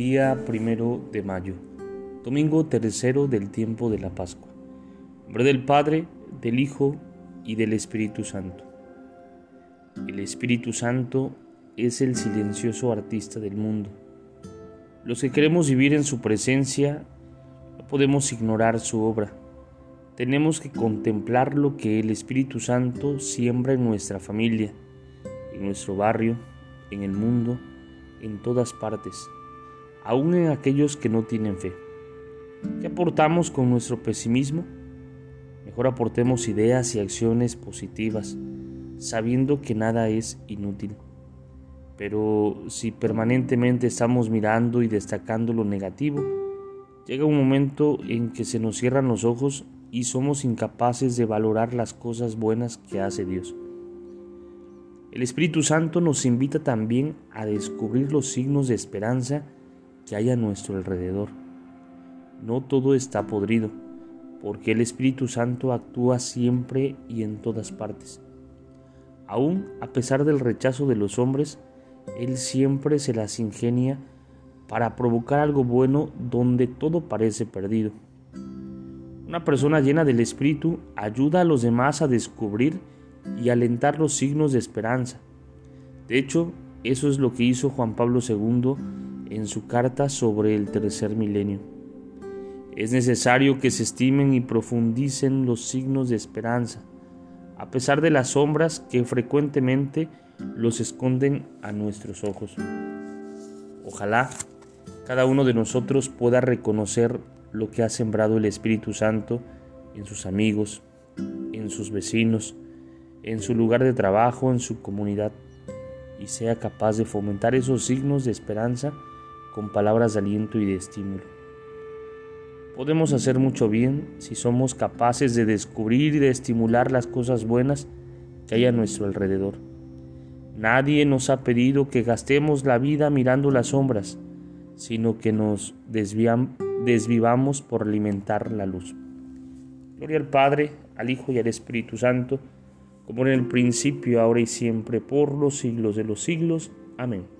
Día primero de mayo, domingo tercero del tiempo de la Pascua. En nombre del Padre, del Hijo y del Espíritu Santo. El Espíritu Santo es el silencioso artista del mundo. Los que queremos vivir en su presencia no podemos ignorar su obra. Tenemos que contemplar lo que el Espíritu Santo siembra en nuestra familia, en nuestro barrio, en el mundo, en todas partes aún en aquellos que no tienen fe. ¿Qué aportamos con nuestro pesimismo? Mejor aportemos ideas y acciones positivas, sabiendo que nada es inútil. Pero si permanentemente estamos mirando y destacando lo negativo, llega un momento en que se nos cierran los ojos y somos incapaces de valorar las cosas buenas que hace Dios. El Espíritu Santo nos invita también a descubrir los signos de esperanza que hay a nuestro alrededor. No todo está podrido, porque el Espíritu Santo actúa siempre y en todas partes. Aún a pesar del rechazo de los hombres, Él siempre se las ingenia para provocar algo bueno donde todo parece perdido. Una persona llena del Espíritu ayuda a los demás a descubrir y alentar los signos de esperanza. De hecho, eso es lo que hizo Juan Pablo II en su carta sobre el tercer milenio. Es necesario que se estimen y profundicen los signos de esperanza, a pesar de las sombras que frecuentemente los esconden a nuestros ojos. Ojalá cada uno de nosotros pueda reconocer lo que ha sembrado el Espíritu Santo en sus amigos, en sus vecinos, en su lugar de trabajo, en su comunidad, y sea capaz de fomentar esos signos de esperanza con palabras de aliento y de estímulo. Podemos hacer mucho bien si somos capaces de descubrir y de estimular las cosas buenas que hay a nuestro alrededor. Nadie nos ha pedido que gastemos la vida mirando las sombras, sino que nos desvivamos por alimentar la luz. Gloria al Padre, al Hijo y al Espíritu Santo, como en el principio, ahora y siempre, por los siglos de los siglos. Amén.